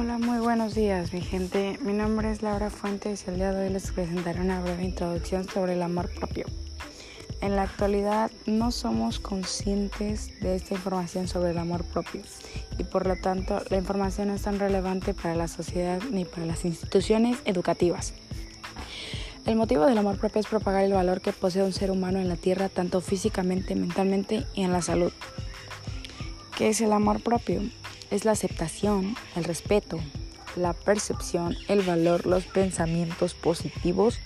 Hola, muy buenos días, mi gente. Mi nombre es Laura Fuentes y el día de hoy les presentaré una breve introducción sobre el amor propio. En la actualidad no somos conscientes de esta información sobre el amor propio y por lo tanto la información no es tan relevante para la sociedad ni para las instituciones educativas. El motivo del amor propio es propagar el valor que posee un ser humano en la tierra tanto físicamente, mentalmente y en la salud. ¿Qué es el amor propio? Es la aceptación, el respeto, la percepción, el valor, los pensamientos positivos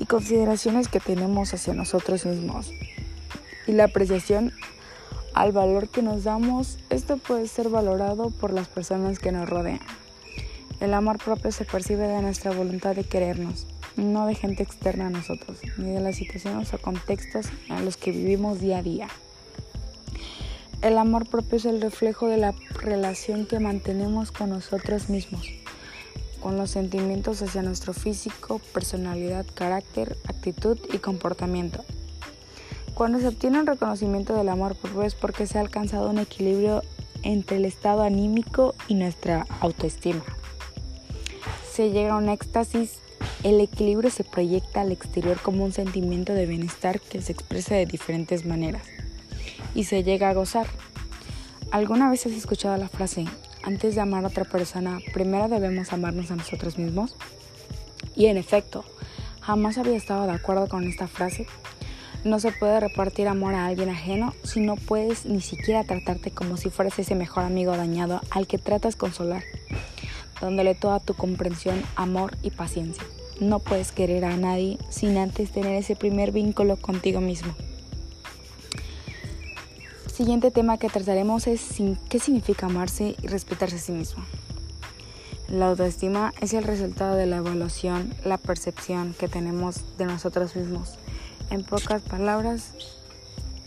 y consideraciones que tenemos hacia nosotros mismos. Y la apreciación al valor que nos damos, esto puede ser valorado por las personas que nos rodean. El amor propio se percibe de nuestra voluntad de querernos, no de gente externa a nosotros, ni de las situaciones o contextos en los que vivimos día a día. El amor propio es el reflejo de la relación que mantenemos con nosotros mismos, con los sentimientos hacia nuestro físico, personalidad, carácter, actitud y comportamiento. Cuando se obtiene un reconocimiento del amor propio es porque se ha alcanzado un equilibrio entre el estado anímico y nuestra autoestima. Se llega a un éxtasis, el equilibrio se proyecta al exterior como un sentimiento de bienestar que se expresa de diferentes maneras y se llega a gozar. ¿Alguna vez has escuchado la frase, antes de amar a otra persona, primero debemos amarnos a nosotros mismos? Y en efecto, jamás había estado de acuerdo con esta frase. No se puede repartir amor a alguien ajeno si no puedes ni siquiera tratarte como si fueras ese mejor amigo dañado al que tratas consolar, dándole toda tu comprensión, amor y paciencia. No puedes querer a nadie sin antes tener ese primer vínculo contigo mismo siguiente tema que trataremos es qué significa amarse y respetarse a sí mismo. La autoestima es el resultado de la evaluación, la percepción que tenemos de nosotros mismos. En pocas palabras,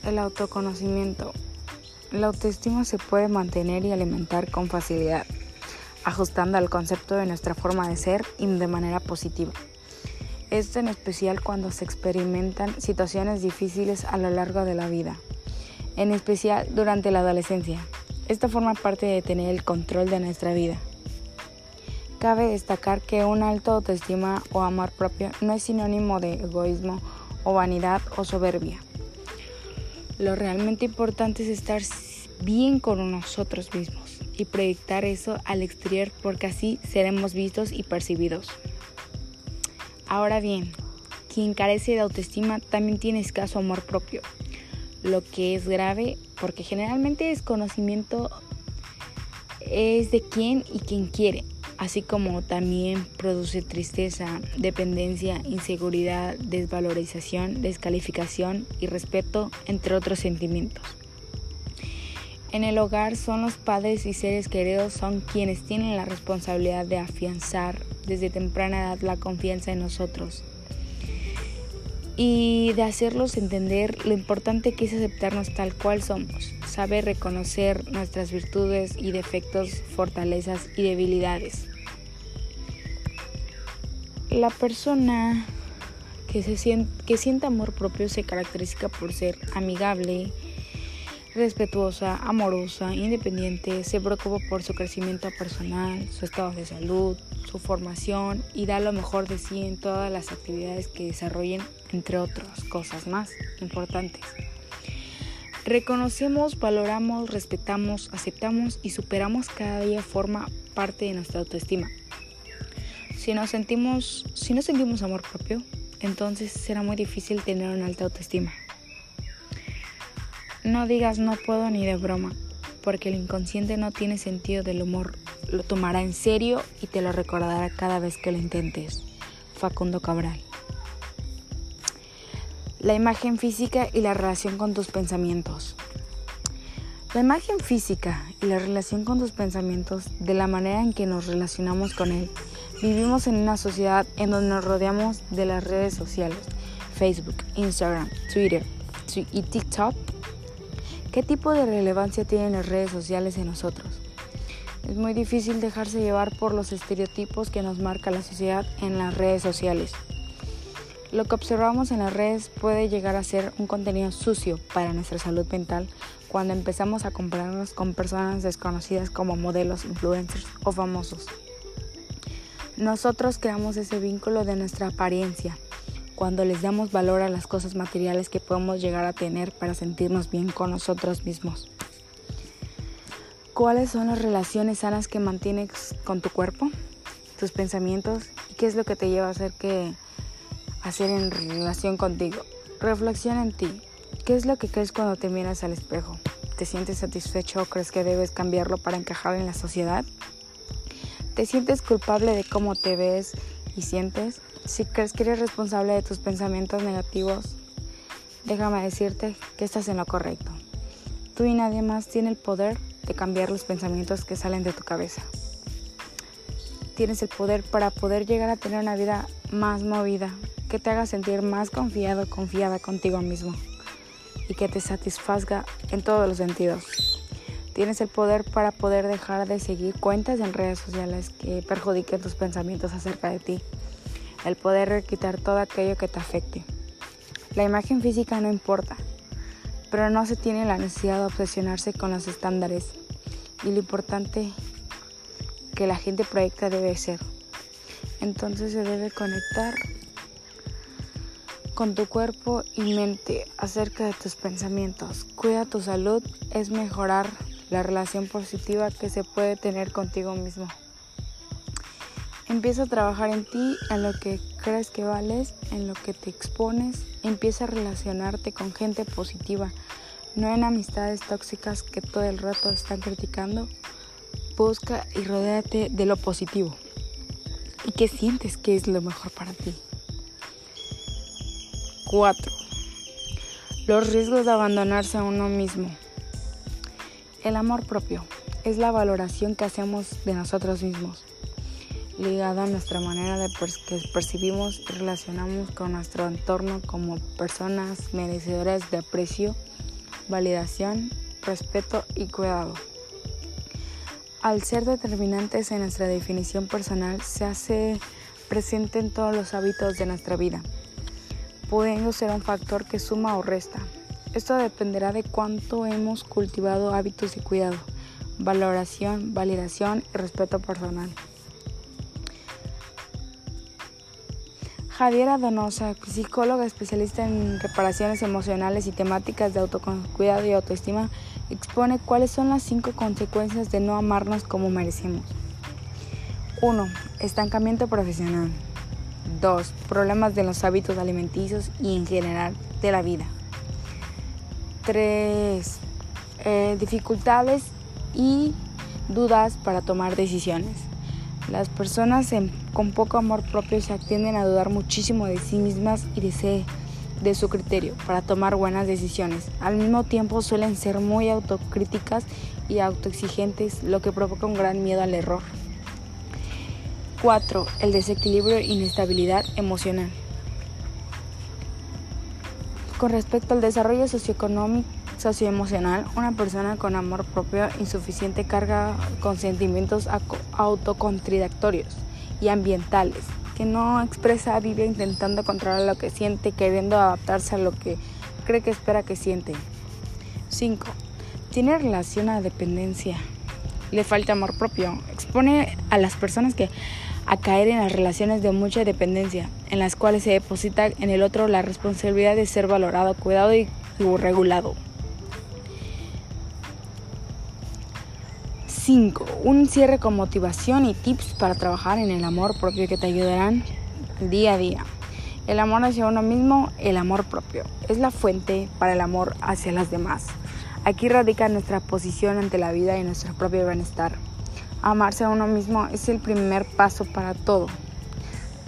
el autoconocimiento. La autoestima se puede mantener y alimentar con facilidad, ajustando al concepto de nuestra forma de ser y de manera positiva. Esto en especial cuando se experimentan situaciones difíciles a lo largo de la vida en especial durante la adolescencia. Esto forma parte de tener el control de nuestra vida. Cabe destacar que un alto autoestima o amor propio no es sinónimo de egoísmo o vanidad o soberbia. Lo realmente importante es estar bien con nosotros mismos y proyectar eso al exterior porque así seremos vistos y percibidos. Ahora bien, quien carece de autoestima también tiene escaso amor propio lo que es grave porque generalmente desconocimiento es de quién y quién quiere, así como también produce tristeza, dependencia, inseguridad, desvalorización, descalificación y respeto, entre otros sentimientos. En el hogar son los padres y seres queridos son quienes tienen la responsabilidad de afianzar desde temprana edad la confianza en nosotros, y de hacerlos entender lo importante que es aceptarnos tal cual somos, saber reconocer nuestras virtudes y defectos, fortalezas y debilidades. La persona que, se siente, que siente amor propio se caracteriza por ser amigable, respetuosa, amorosa, independiente, se preocupa por su crecimiento personal, su estado de salud, su formación y da lo mejor de sí en todas las actividades que desarrollen, entre otras cosas más importantes. Reconocemos, valoramos, respetamos, aceptamos y superamos cada día forma parte de nuestra autoestima. Si sentimos, si no sentimos amor propio, entonces será muy difícil tener una alta autoestima. No digas no puedo ni de broma, porque el inconsciente no tiene sentido del humor. Lo tomará en serio y te lo recordará cada vez que lo intentes. Facundo Cabral. La imagen física y la relación con tus pensamientos. La imagen física y la relación con tus pensamientos, de la manera en que nos relacionamos con él. Vivimos en una sociedad en donde nos rodeamos de las redes sociales, Facebook, Instagram, Twitter y TikTok ¿Qué tipo de relevancia tienen las redes sociales en nosotros? Es muy difícil dejarse llevar por los estereotipos que nos marca la sociedad en las redes sociales. lo que observamos en las redes puede llegar a ser un contenido sucio para nuestra salud mental cuando empezamos a compararnos con personas desconocidas como modelos, influencers o famosos. Nosotros creamos ese vínculo de nuestra apariencia cuando les damos valor a las cosas materiales que podemos llegar a tener para sentirnos bien con nosotros mismos. ¿Cuáles son las relaciones sanas que mantienes con tu cuerpo, tus pensamientos y qué es lo que te lleva a hacer que hacer en relación contigo? Reflexiona en ti. ¿Qué es lo que crees cuando te miras al espejo? ¿Te sientes satisfecho o crees que debes cambiarlo para encajar en la sociedad? ¿Te sientes culpable de cómo te ves y sientes? Si crees que eres responsable de tus pensamientos negativos, déjame decirte que estás en lo correcto. Tú y nadie más tiene el poder de cambiar los pensamientos que salen de tu cabeza. Tienes el poder para poder llegar a tener una vida más movida, que te haga sentir más confiado, confiada contigo mismo y que te satisfazga en todos los sentidos. Tienes el poder para poder dejar de seguir cuentas en redes sociales que perjudiquen tus pensamientos acerca de ti. El poder quitar todo aquello que te afecte. La imagen física no importa, pero no se tiene la necesidad de obsesionarse con los estándares y lo importante que la gente proyecta debe ser. Entonces se debe conectar con tu cuerpo y mente acerca de tus pensamientos. Cuida tu salud es mejorar la relación positiva que se puede tener contigo mismo. Empieza a trabajar en ti, en lo que crees que vales, en lo que te expones. Empieza a relacionarte con gente positiva, no en amistades tóxicas que todo el rato están criticando. Busca y rodéate de lo positivo. ¿Y qué sientes que es lo mejor para ti? 4. Los riesgos de abandonarse a uno mismo. El amor propio es la valoración que hacemos de nosotros mismos, ligada a nuestra manera de que percibimos y relacionamos con nuestro entorno como personas merecedoras de aprecio, validación, respeto y cuidado. Al ser determinantes en nuestra definición personal, se hace presente en todos los hábitos de nuestra vida pudiendo ser un factor que suma o resta. Esto dependerá de cuánto hemos cultivado hábitos de cuidado, valoración, validación y respeto personal. Javiera Donosa, psicóloga especialista en reparaciones emocionales y temáticas de autocuidado y autoestima, expone cuáles son las cinco consecuencias de no amarnos como merecemos. 1. Estancamiento profesional. 2. Problemas de los hábitos alimenticios y en general de la vida. 3. Eh, dificultades y dudas para tomar decisiones. Las personas con poco amor propio se tienden a dudar muchísimo de sí mismas y de, su criterio para tomar buenas decisiones. Al mismo tiempo suelen ser muy autocríticas y autoexigentes, lo que provoca un gran miedo al error. 4. El desequilibrio e inestabilidad emocional. Con respecto al desarrollo socioeconómico, socioemocional, una persona con amor propio insuficiente carga con sentimientos autocontradictorios y ambientales, que no expresa, vive intentando controlar lo que siente, queriendo adaptarse a lo que cree que espera que siente. 5. Tiene relación a dependencia. Le falta amor propio. Expone a las personas que a caer en las relaciones de mucha dependencia, en las cuales se deposita en el otro la responsabilidad de ser valorado, cuidado y, regulado. 5. Un cierre con motivación y tips para trabajar en el amor propio que te ayudarán día a día. El amor hacia uno mismo, el amor propio, es la fuente para el amor hacia las demás. Aquí radica nuestra posición ante la vida y nuestro propio bienestar. Amarse a uno mismo es el primer paso para todo,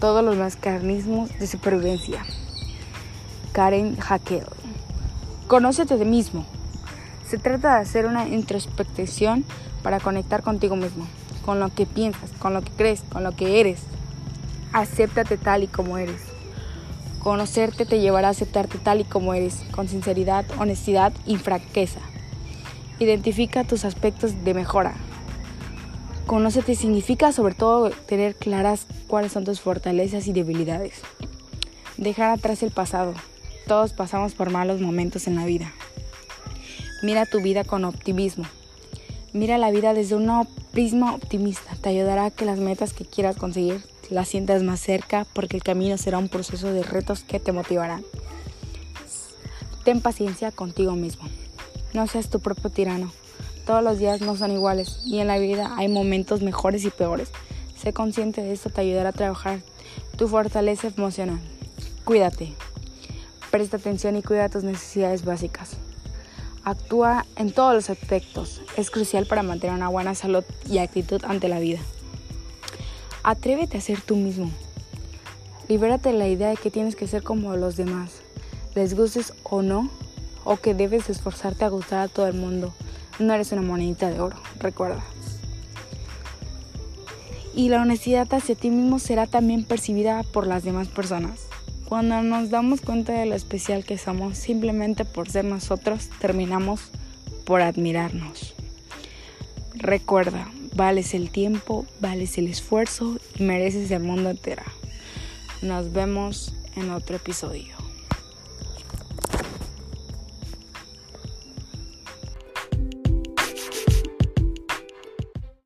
todos los mecanismos de supervivencia. Karen Hackel. Conócete de mismo. Se trata de hacer una introspección para conectar contigo mismo, con lo que piensas, con lo que crees, con lo que eres. Acéptate tal y como eres. Conocerte te llevará a aceptarte tal y como eres, con sinceridad, honestidad y franqueza. Identifica tus aspectos de mejora, Conócete significa sobre todo tener claras cuáles son tus fortalezas y debilidades. Dejar atrás el pasado. Todos pasamos por malos momentos en la vida. Mira tu vida con optimismo. Mira la vida desde un prisma optimista. Te ayudará a que las metas que quieras conseguir las sientas más cerca porque el camino será un proceso de retos que te motivarán. Ten paciencia contigo mismo. No seas tu propio tirano. Todos los días no son iguales y en la vida hay momentos mejores y peores. Sé consciente de esto te ayudará a trabajar tu fortaleza emocional. Cuídate. Presta atención y cuida tus necesidades básicas. Actúa en todos los aspectos. Es crucial para mantener una buena salud y actitud ante la vida. Atrévete a ser tú mismo. Libérate de la idea de que tienes que ser como los demás, les gustes o no, o que debes esforzarte a gustar a todo el mundo. No eres una monedita de oro, recuerda. Y la honestidad hacia ti mismo será también percibida por las demás personas. Cuando nos damos cuenta de lo especial que somos, simplemente por ser nosotros, terminamos por admirarnos. Recuerda, vales el tiempo, vales el esfuerzo y mereces el mundo entero. Nos vemos en otro episodio.